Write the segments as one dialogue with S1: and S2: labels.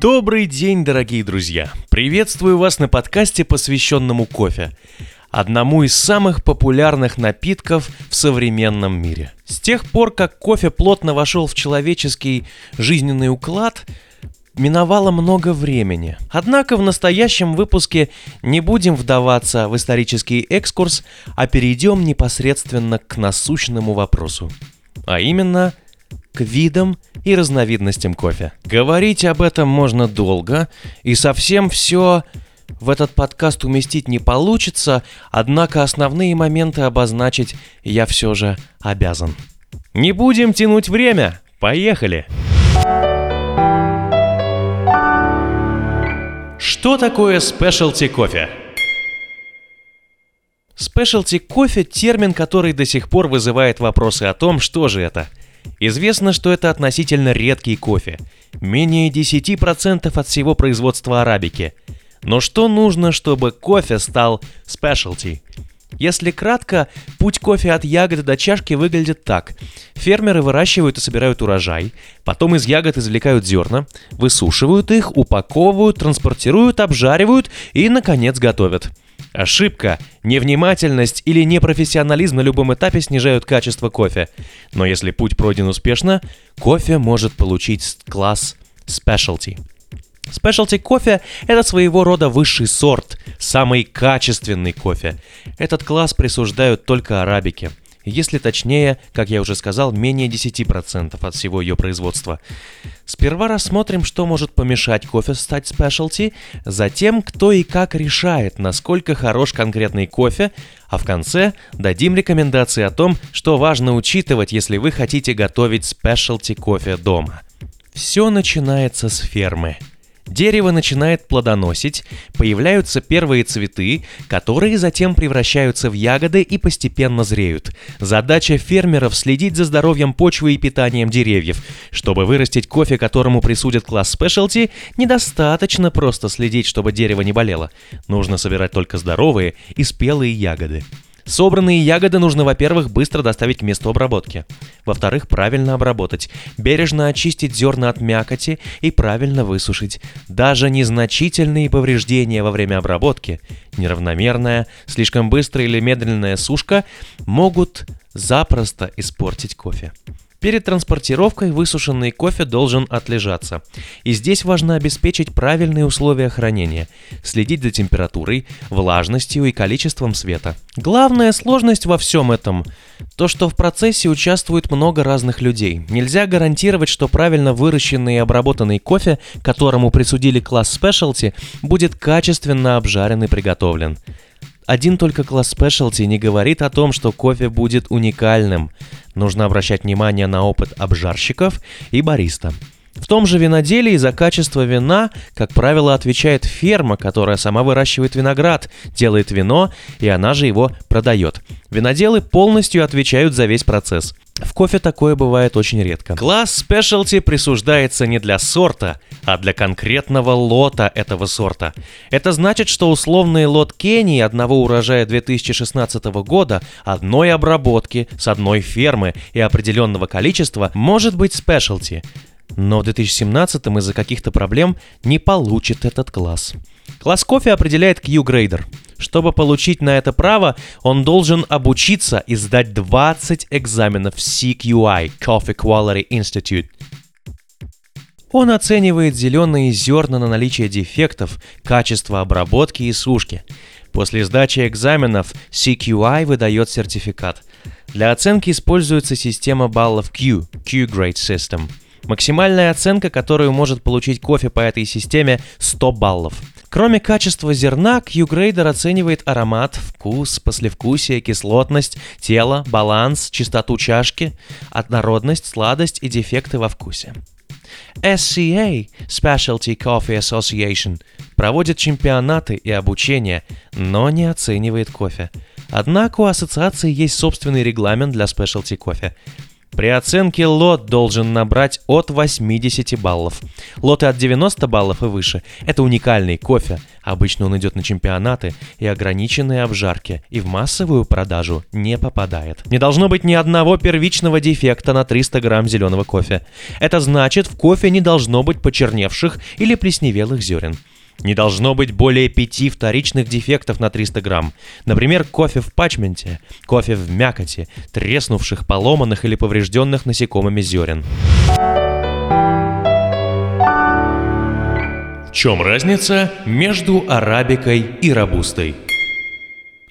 S1: Добрый день, дорогие друзья! Приветствую вас на подкасте, посвященному кофе. Одному из самых популярных напитков в современном мире. С тех пор, как кофе плотно вошел в человеческий жизненный уклад, миновало много времени. Однако в настоящем выпуске не будем вдаваться в исторический экскурс, а перейдем непосредственно к насущному вопросу. А именно – к видам и разновидностям кофе. Говорить об этом можно долго, и совсем все в этот подкаст уместить не получится, однако основные моменты обозначить я все же обязан. Не будем тянуть время, поехали! Что такое спешлти кофе? Спешлти кофе – термин, который до сих пор вызывает вопросы о том, что же это – Известно, что это относительно редкий кофе. Менее 10% от всего производства арабики. Но что нужно, чтобы кофе стал specialty? Если кратко, путь кофе от ягоды до чашки выглядит так. Фермеры выращивают и собирают урожай, потом из ягод извлекают зерна, высушивают их, упаковывают, транспортируют, обжаривают и, наконец, готовят. Ошибка, невнимательность или непрофессионализм на любом этапе снижают качество кофе. Но если путь пройден успешно, кофе может получить класс specialty. Specialty кофе – это своего рода высший сорт, самый качественный кофе. Этот класс присуждают только арабике – если точнее, как я уже сказал, менее 10% от всего ее производства. Сперва рассмотрим, что может помешать кофе стать спешлти, затем кто и как решает, насколько хорош конкретный кофе, а в конце дадим рекомендации о том, что важно учитывать, если вы хотите готовить спешлти кофе дома. Все начинается с фермы – Дерево начинает плодоносить, появляются первые цветы, которые затем превращаются в ягоды и постепенно зреют. Задача фермеров следить за здоровьем почвы и питанием деревьев. Чтобы вырастить кофе, которому присудят класс спешлти, недостаточно просто следить, чтобы дерево не болело. Нужно собирать только здоровые и спелые ягоды. Собранные ягоды нужно, во-первых, быстро доставить к месту обработки. Во-вторых, правильно обработать. Бережно очистить зерна от мякоти и правильно высушить. Даже незначительные повреждения во время обработки, неравномерная, слишком быстрая или медленная сушка могут запросто испортить кофе. Перед транспортировкой высушенный кофе должен отлежаться. И здесь важно обеспечить правильные условия хранения, следить за температурой, влажностью и количеством света. Главная сложность во всем этом – то, что в процессе участвует много разных людей. Нельзя гарантировать, что правильно выращенный и обработанный кофе, которому присудили класс specialty, будет качественно обжарен и приготовлен. Один только класс Specialty не говорит о том, что кофе будет уникальным. Нужно обращать внимание на опыт обжарщиков и бариста. В том же виноделии за качество вина, как правило, отвечает ферма, которая сама выращивает виноград, делает вино, и она же его продает. Виноделы полностью отвечают за весь процесс. В кофе такое бывает очень редко. Класс Specialty присуждается не для сорта, а для конкретного лота этого сорта. Это значит, что условный лот Кении одного урожая 2016 года, одной обработки, с одной фермы и определенного количества может быть Specialty но в 2017 из-за каких-то проблем не получит этот класс. Класс кофе определяет Q-грейдер. Чтобы получить на это право, он должен обучиться и сдать 20 экзаменов CQI – Coffee Quality Institute. Он оценивает зеленые зерна на наличие дефектов, качество обработки и сушки. После сдачи экзаменов CQI выдает сертификат. Для оценки используется система баллов Q – Q-Grade System – Максимальная оценка, которую может получить кофе по этой системе, 100 баллов. Кроме качества зерна, Q-грейдер оценивает аромат, вкус, послевкусие, кислотность, тело, баланс, чистоту чашки, однородность, сладость и дефекты во вкусе. SCA Specialty Coffee Association проводит чемпионаты и обучение, но не оценивает кофе. Однако у ассоциации есть собственный регламент для спешлти кофе. При оценке лот должен набрать от 80 баллов. Лоты от 90 баллов и выше – это уникальный кофе. Обычно он идет на чемпионаты и ограниченные обжарки, и в массовую продажу не попадает. Не должно быть ни одного первичного дефекта на 300 грамм зеленого кофе. Это значит, в кофе не должно быть почерневших или плесневелых зерен. Не должно быть более пяти вторичных дефектов на 300 грамм. Например, кофе в пачменте, кофе в мякоти, треснувших, поломанных или поврежденных насекомыми зерен. В чем разница между арабикой и робустой?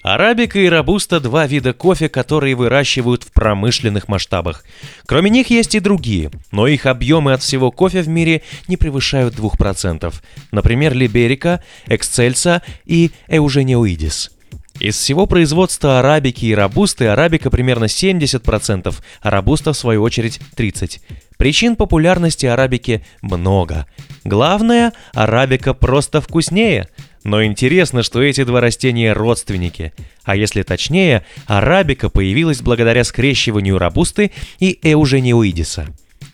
S1: Арабика и робуста – два вида кофе, которые выращивают в промышленных масштабах. Кроме них есть и другие, но их объемы от всего кофе в мире не превышают 2%. Например, Либерика, Эксцельса и Эужениоидис. Из всего производства арабики и робусты арабика примерно 70%, а робуста в свою очередь 30%. Причин популярности арабики много. Главное, арабика просто вкуснее – но интересно, что эти два растения родственники. А если точнее, арабика появилась благодаря скрещиванию робусты и эужениоидиса.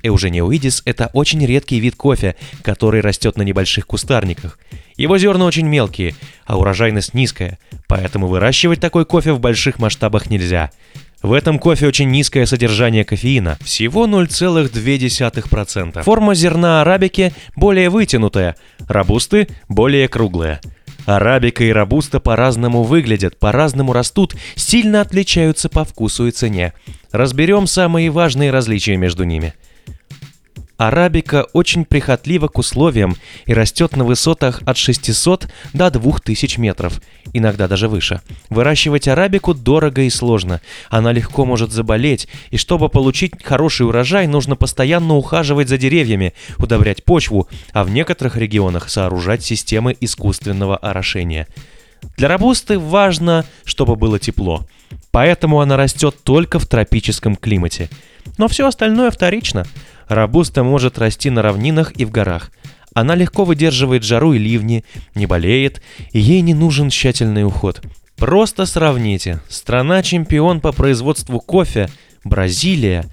S1: Эужениоидис – это очень редкий вид кофе, который растет на небольших кустарниках. Его зерна очень мелкие, а урожайность низкая, поэтому выращивать такой кофе в больших масштабах нельзя. В этом кофе очень низкое содержание кофеина, всего 0,2%. Форма зерна арабики более вытянутая, робусты более круглая. Арабика и робуста по-разному выглядят, по-разному растут, сильно отличаются по вкусу и цене. Разберем самые важные различия между ними – Арабика очень прихотлива к условиям и растет на высотах от 600 до 2000 метров, иногда даже выше. Выращивать арабику дорого и сложно. Она легко может заболеть, и чтобы получить хороший урожай, нужно постоянно ухаживать за деревьями, удобрять почву, а в некоторых регионах сооружать системы искусственного орошения. Для робусты важно, чтобы было тепло. Поэтому она растет только в тропическом климате. Но все остальное вторично – Рабуста может расти на равнинах и в горах. Она легко выдерживает жару и ливни, не болеет, и ей не нужен тщательный уход. Просто сравните. Страна-чемпион по производству кофе, Бразилия,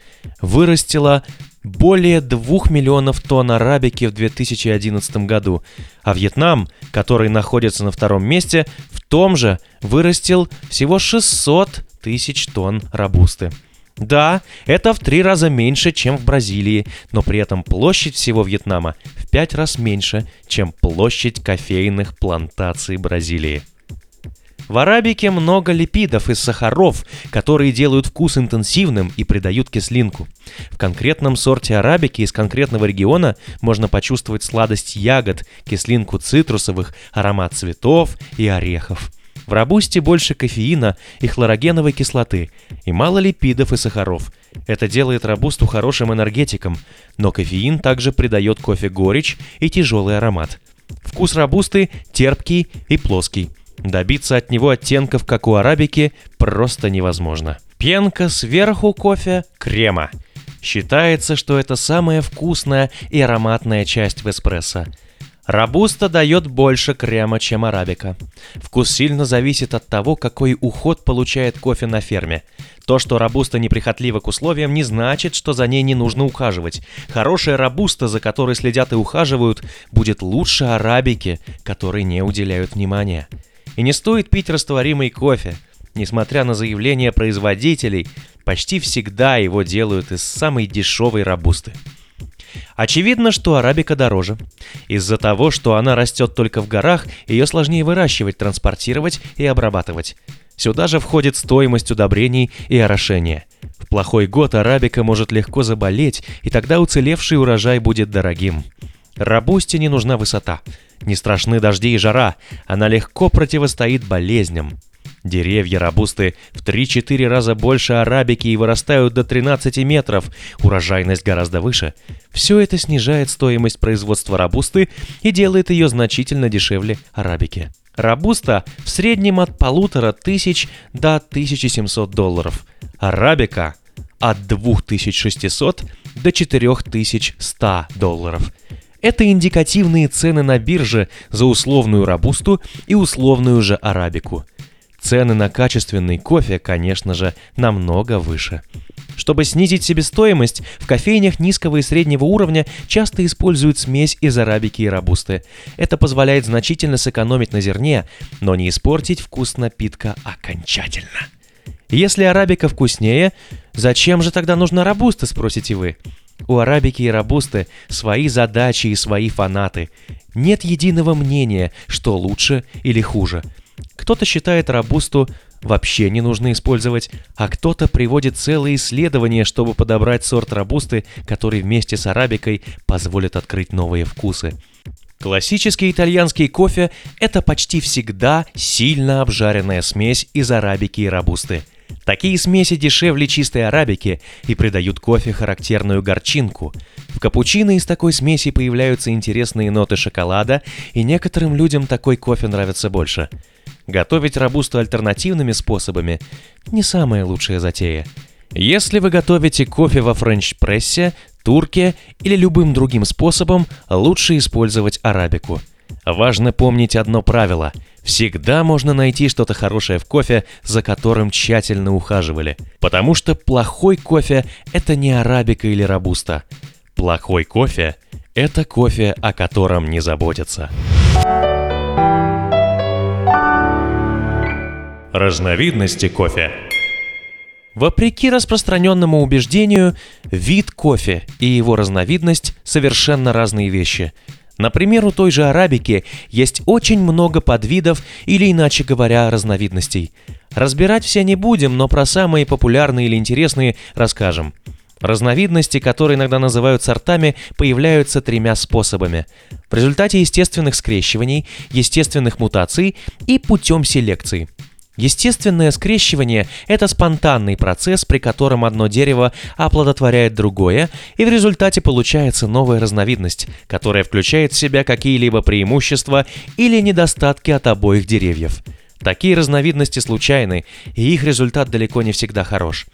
S1: вырастила более 2 миллионов тонн арабики в 2011 году, а Вьетнам, который находится на втором месте, в том же вырастил всего 600 тысяч тонн рабусты. Да, это в три раза меньше, чем в Бразилии, но при этом площадь всего Вьетнама в пять раз меньше, чем площадь кофейных плантаций Бразилии. В арабике много липидов и сахаров, которые делают вкус интенсивным и придают кислинку. В конкретном сорте арабики из конкретного региона можно почувствовать сладость ягод, кислинку цитрусовых, аромат цветов и орехов. В рабусте больше кофеина и хлорогеновой кислоты, и мало липидов и сахаров. Это делает рабусту хорошим энергетиком, но кофеин также придает кофе горечь и тяжелый аромат. Вкус рабусты терпкий и плоский. Добиться от него оттенков, как у арабики, просто невозможно. Пенка сверху кофе – крема. Считается, что это самая вкусная и ароматная часть в эспрессо – Робуста дает больше крема, чем арабика. Вкус сильно зависит от того, какой уход получает кофе на ферме. То, что робуста неприхотлива к условиям, не значит, что за ней не нужно ухаживать. Хорошая робуста, за которой следят и ухаживают, будет лучше арабики, которой не уделяют внимания. И не стоит пить растворимый кофе. Несмотря на заявления производителей, почти всегда его делают из самой дешевой робусты. Очевидно, что арабика дороже. Из-за того, что она растет только в горах, ее сложнее выращивать, транспортировать и обрабатывать. Сюда же входит стоимость удобрений и орошения. В плохой год арабика может легко заболеть, и тогда уцелевший урожай будет дорогим. Рабусте не нужна высота. Не страшны дожди и жара, она легко противостоит болезням. Деревья рабусты в 3-4 раза больше арабики и вырастают до 13 метров, урожайность гораздо выше. Все это снижает стоимость производства рабусты и делает ее значительно дешевле арабики. Рабуста в среднем от полутора тысяч до 1700 долларов. Арабика от 2600 до 4100 долларов. Это индикативные цены на бирже за условную рабусту и условную же арабику. Цены на качественный кофе, конечно же, намного выше. Чтобы снизить себестоимость, в кофейнях низкого и среднего уровня часто используют смесь из арабики и рабусты. Это позволяет значительно сэкономить на зерне, но не испортить вкус напитка окончательно. Если арабика вкуснее, зачем же тогда нужна рабуста, спросите вы? У арабики и рабусты свои задачи и свои фанаты. Нет единого мнения, что лучше или хуже. Кто-то считает рабусту вообще не нужно использовать, а кто-то приводит целые исследования, чтобы подобрать сорт рабусты, который вместе с арабикой позволит открыть новые вкусы. Классический итальянский кофе – это почти всегда сильно обжаренная смесь из арабики и рабусты. Такие смеси дешевле чистой арабики и придают кофе характерную горчинку. В капучино из такой смеси появляются интересные ноты шоколада, и некоторым людям такой кофе нравится больше – Готовить рабусту альтернативными способами – не самая лучшая затея. Если вы готовите кофе во френч-прессе, турке или любым другим способом, лучше использовать арабику. Важно помнить одно правило – Всегда можно найти что-то хорошее в кофе, за которым тщательно ухаживали. Потому что плохой кофе – это не арабика или рабуста. Плохой кофе – это кофе, о котором не заботятся. Разновидности кофе. Вопреки распространенному убеждению, вид кофе и его разновидность совершенно разные вещи. Например, у той же арабики есть очень много подвидов или, иначе говоря, разновидностей. Разбирать все не будем, но про самые популярные или интересные расскажем. Разновидности, которые иногда называют сортами, появляются тремя способами. В результате естественных скрещиваний, естественных мутаций и путем селекции – Естественное скрещивание – это спонтанный процесс, при котором одно дерево оплодотворяет другое, и в результате получается новая разновидность, которая включает в себя какие-либо преимущества или недостатки от обоих деревьев. Такие разновидности случайны, и их результат далеко не всегда хорош.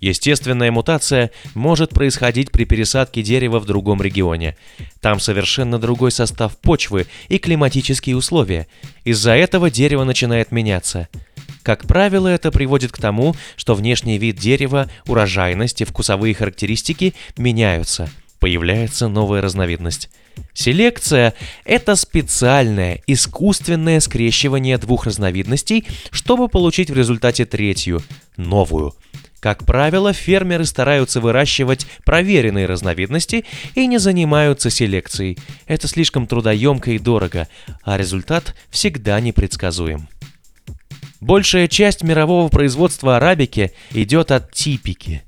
S1: Естественная мутация может происходить при пересадке дерева в другом регионе. Там совершенно другой состав почвы и климатические условия. Из-за этого дерево начинает меняться – как правило, это приводит к тому, что внешний вид дерева, урожайность и вкусовые характеристики меняются. Появляется новая разновидность. Селекция – это специальное, искусственное скрещивание двух разновидностей, чтобы получить в результате третью, новую. Как правило, фермеры стараются выращивать проверенные разновидности и не занимаются селекцией. Это слишком трудоемко и дорого, а результат всегда непредсказуем. Большая часть мирового производства арабики идет от типики,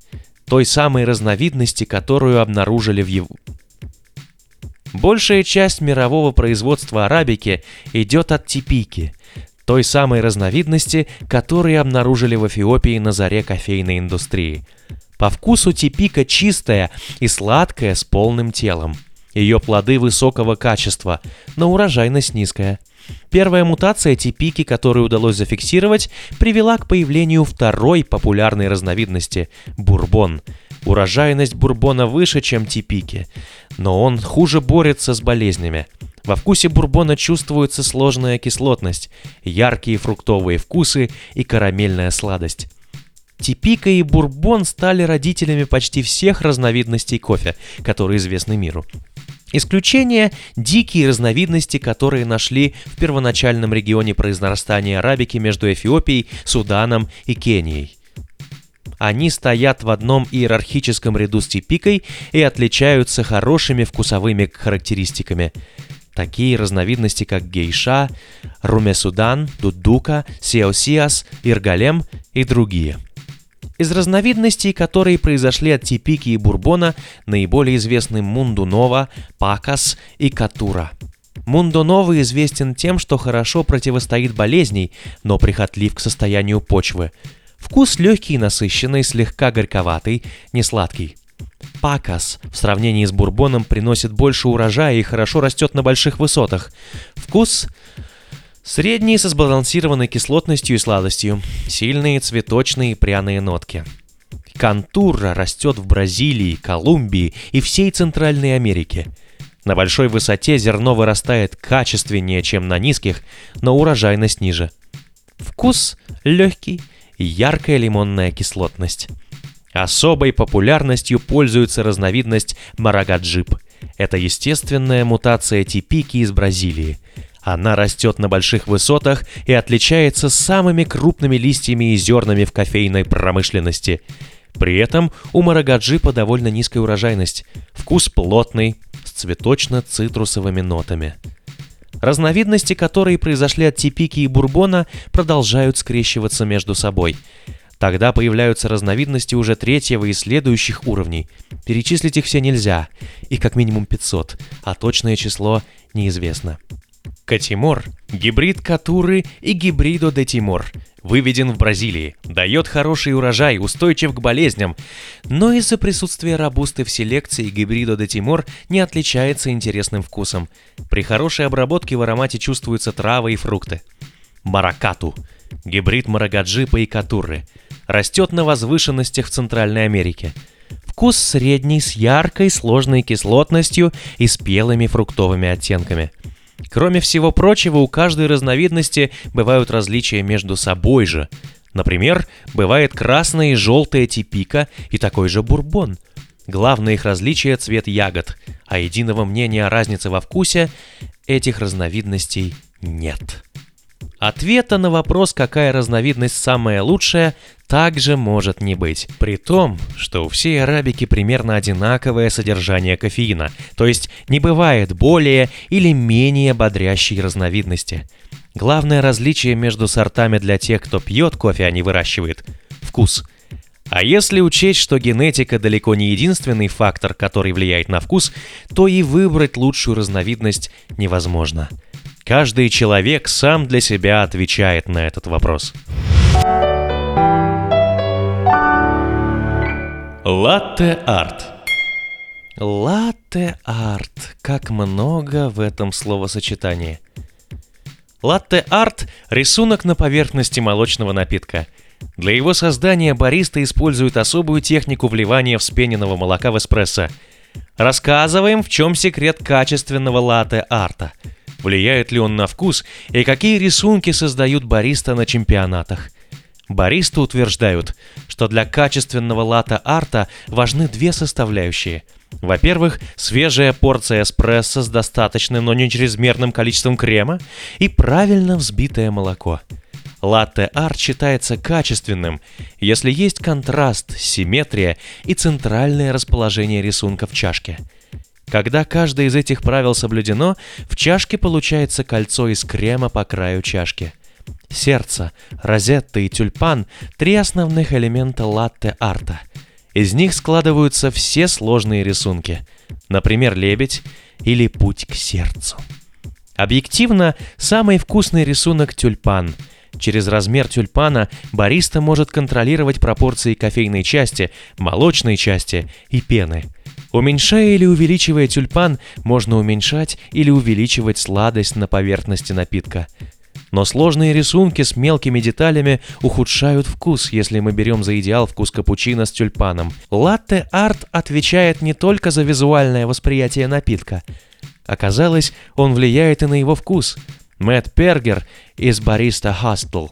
S1: той самой разновидности, которую обнаружили в его... Большая часть мирового производства арабики идет от типики, той самой разновидности, которую обнаружили в Эфиопии на заре кофейной индустрии. По вкусу типика чистая и сладкая с полным телом. Ее плоды высокого качества, но урожайность низкая. Первая мутация типики, которую удалось зафиксировать, привела к появлению второй популярной разновидности – бурбон. Урожайность бурбона выше, чем типики, но он хуже борется с болезнями. Во вкусе бурбона чувствуется сложная кислотность, яркие фруктовые вкусы и карамельная сладость. Типика и бурбон стали родителями почти всех разновидностей кофе, которые известны миру. Исключение – дикие разновидности, которые нашли в первоначальном регионе произрастания арабики между Эфиопией, Суданом и Кенией. Они стоят в одном иерархическом ряду с типикой и отличаются хорошими вкусовыми характеристиками. Такие разновидности, как гейша, румесудан, дудука, сеосиас, иргалем и другие – из разновидностей, которые произошли от типики и бурбона, наиболее известны Мундунова, Пакас и Катура. Мундунова известен тем, что хорошо противостоит болезней, но прихотлив к состоянию почвы. Вкус легкий и насыщенный, слегка горьковатый, не сладкий. Пакас в сравнении с бурбоном приносит больше урожая и хорошо растет на больших высотах. Вкус Средние со сбалансированной кислотностью и сладостью, сильные цветочные пряные нотки. Кантура растет в Бразилии, Колумбии и всей Центральной Америке. На большой высоте зерно вырастает качественнее, чем на низких, но урожайность ниже. Вкус легкий и яркая лимонная кислотность. Особой популярностью пользуется разновидность марагаджип. Это естественная мутация типики из Бразилии. Она растет на больших высотах и отличается самыми крупными листьями и зернами в кофейной промышленности. При этом у марагаджипа довольно низкая урожайность. Вкус плотный, с цветочно-цитрусовыми нотами. Разновидности, которые произошли от типики и бурбона, продолжают скрещиваться между собой. Тогда появляются разновидности уже третьего и следующих уровней. Перечислить их все нельзя, их как минимум 500, а точное число неизвестно. Катимор – гибрид Катуры и гибридо де Тимор. Выведен в Бразилии, дает хороший урожай, устойчив к болезням, но из-за присутствия рабусты в селекции гибридо де Тимор не отличается интересным вкусом. При хорошей обработке в аромате чувствуются травы и фрукты. Маракату – гибрид Марагаджипа и Катуры. Растет на возвышенностях в Центральной Америке. Вкус средний, с яркой, сложной кислотностью и спелыми фруктовыми оттенками – Кроме всего прочего, у каждой разновидности бывают различия между собой же. Например, бывает красная и желтая типика и такой же бурбон. Главное их различие – цвет ягод, а единого мнения о разнице во вкусе этих разновидностей нет. Ответа на вопрос, какая разновидность самая лучшая, также может не быть. При том, что у всей арабики примерно одинаковое содержание кофеина, то есть не бывает более или менее бодрящей разновидности. Главное различие между сортами для тех, кто пьет кофе, а не выращивает – вкус. А если учесть, что генетика далеко не единственный фактор, который влияет на вкус, то и выбрать лучшую разновидность невозможно – Каждый человек сам для себя отвечает на этот вопрос. Латте-арт Латте-арт. Как много в этом словосочетании. Латте-арт – рисунок на поверхности молочного напитка. Для его создания бариста использует особую технику вливания вспененного молока в эспрессо. Рассказываем, в чем секрет качественного латте-арта – влияет ли он на вкус и какие рисунки создают бариста на чемпионатах. Баристы утверждают, что для качественного лата-арта важны две составляющие. Во-первых, свежая порция эспрессо с достаточным, но не чрезмерным количеством крема и правильно взбитое молоко. Латте-арт считается качественным, если есть контраст, симметрия и центральное расположение рисунка в чашке – когда каждое из этих правил соблюдено, в чашке получается кольцо из крема по краю чашки. Сердце, розетта и тюльпан – три основных элемента латте-арта. Из них складываются все сложные рисунки, например, лебедь или путь к сердцу. Объективно, самый вкусный рисунок – тюльпан. Через размер тюльпана бариста может контролировать пропорции кофейной части, молочной части и пены – Уменьшая или увеличивая тюльпан, можно уменьшать или увеличивать сладость на поверхности напитка. Но сложные рисунки с мелкими деталями ухудшают вкус, если мы берем за идеал вкус капучино с тюльпаном. Латте-арт отвечает не только за визуальное восприятие напитка. Оказалось, он влияет и на его вкус. Мэтт Пергер из Barista Hostel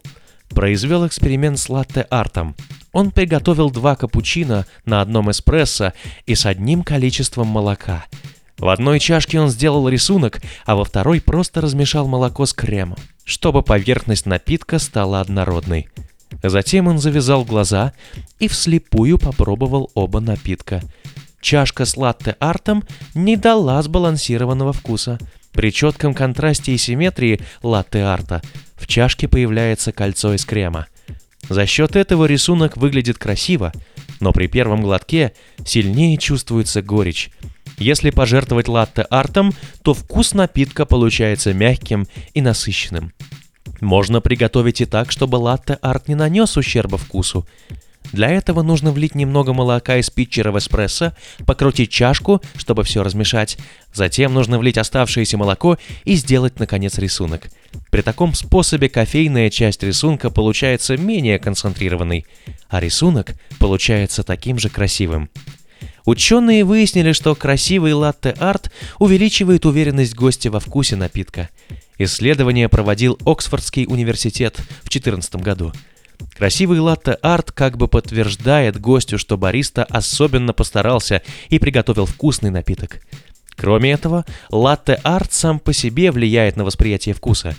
S1: произвел эксперимент с латте-артом. Он приготовил два капучино на одном эспрессо и с одним количеством молока. В одной чашке он сделал рисунок, а во второй просто размешал молоко с кремом, чтобы поверхность напитка стала однородной. Затем он завязал глаза и вслепую попробовал оба напитка. Чашка с латте-артом не дала сбалансированного вкуса. При четком контрасте и симметрии латте-арта в чашке появляется кольцо из крема – за счет этого рисунок выглядит красиво, но при первом глотке сильнее чувствуется горечь. Если пожертвовать латте-артом, то вкус напитка получается мягким и насыщенным. Можно приготовить и так, чтобы латте-арт не нанес ущерба вкусу. Для этого нужно влить немного молока из питчера в эспрессо, покрутить чашку, чтобы все размешать. Затем нужно влить оставшееся молоко и сделать, наконец, рисунок. При таком способе кофейная часть рисунка получается менее концентрированной, а рисунок получается таким же красивым. Ученые выяснили, что красивый латте-арт увеличивает уверенность гостя во вкусе напитка. Исследование проводил Оксфордский университет в 2014 году. Красивый латте-арт как бы подтверждает гостю, что бариста особенно постарался и приготовил вкусный напиток. Кроме этого, латте-арт сам по себе влияет на восприятие вкуса.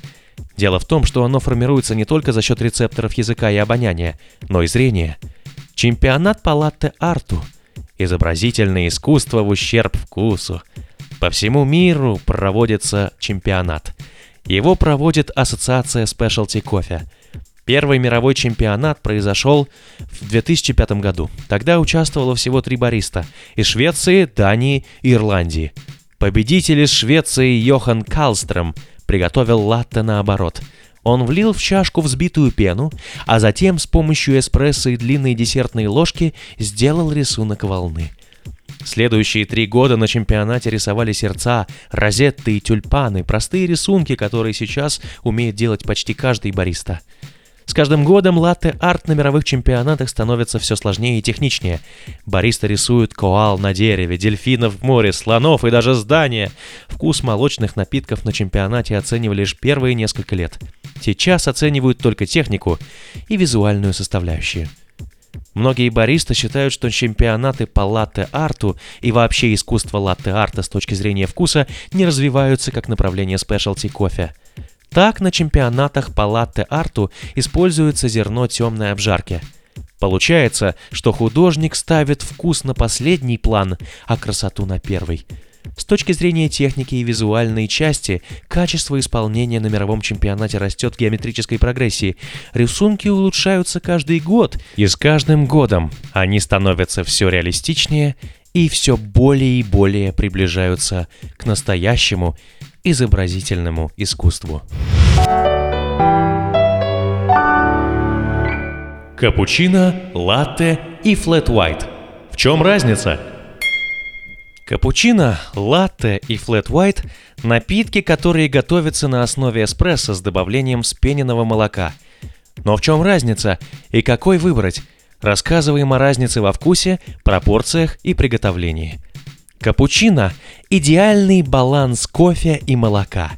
S1: Дело в том, что оно формируется не только за счет рецепторов языка и обоняния, но и зрения. Чемпионат по латте-арту – изобразительное искусство в ущерб вкусу. По всему миру проводится чемпионат. Его проводит Ассоциация Specialty Coffee – Первый мировой чемпионат произошел в 2005 году. Тогда участвовало всего три бариста – из Швеции, Дании и Ирландии. Победитель из Швеции Йохан Калстром приготовил латте наоборот. Он влил в чашку взбитую пену, а затем с помощью эспрессо и длинной десертной ложки сделал рисунок волны. Следующие три года на чемпионате рисовали сердца, розетты и тюльпаны, простые рисунки, которые сейчас умеет делать почти каждый бариста – с каждым годом латте-арт на мировых чемпионатах становится все сложнее и техничнее. Бариста рисуют коал на дереве, дельфинов в море, слонов и даже здания. Вкус молочных напитков на чемпионате оценивали лишь первые несколько лет. Сейчас оценивают только технику и визуальную составляющую. Многие баристы считают, что чемпионаты по латте-арту и вообще искусство латте-арта с точки зрения вкуса не развиваются как направление спешлти кофе. Так на чемпионатах по латте-арту используется зерно темной обжарки. Получается, что художник ставит вкус на последний план, а красоту на первый. С точки зрения техники и визуальной части, качество исполнения на мировом чемпионате растет в геометрической прогрессии. Рисунки улучшаются каждый год, и с каждым годом они становятся все реалистичнее и все более и более приближаются к настоящему изобразительному искусству. Капучино, латте и флэт white. В чем разница? Капучино, латте и флэт white – напитки, которые готовятся на основе эспрессо с добавлением спененного молока. Но в чем разница и какой выбрать? Рассказываем о разнице во вкусе, пропорциях и приготовлении. Капучино – идеальный баланс кофе и молока.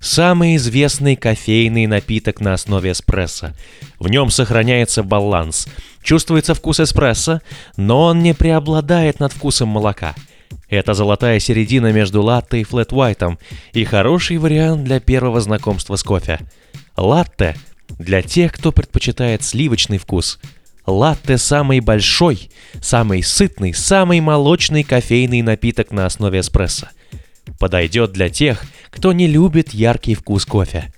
S1: Самый известный кофейный напиток на основе эспрессо. В нем сохраняется баланс. Чувствуется вкус эспрессо, но он не преобладает над вкусом молока. Это золотая середина между латте и флэт-вайтом и хороший вариант для первого знакомства с кофе. Латте – для тех, кто предпочитает сливочный вкус – Латте самый большой, самый сытный, самый молочный кофейный напиток на основе эспрессо. Подойдет для тех, кто не любит яркий вкус кофе.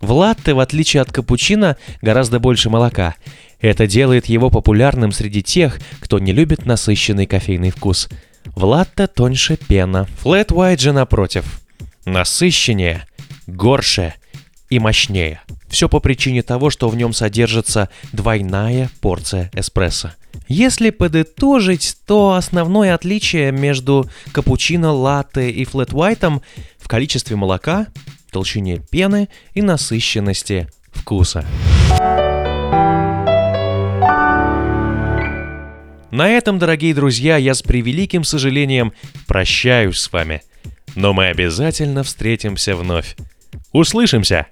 S1: В латте, в отличие от капучино, гораздо больше молока. Это делает его популярным среди тех, кто не любит насыщенный кофейный вкус. В латте тоньше пена. Флэт white же напротив. Насыщеннее, горше и мощнее. Все по причине того, что в нем содержится двойная порция эспрессо. Если подытожить, то основное отличие между капучино, латте и white в количестве молока, толщине пены и насыщенности вкуса. На этом, дорогие друзья, я с превеликим сожалением прощаюсь с вами. Но мы обязательно встретимся вновь. Услышимся!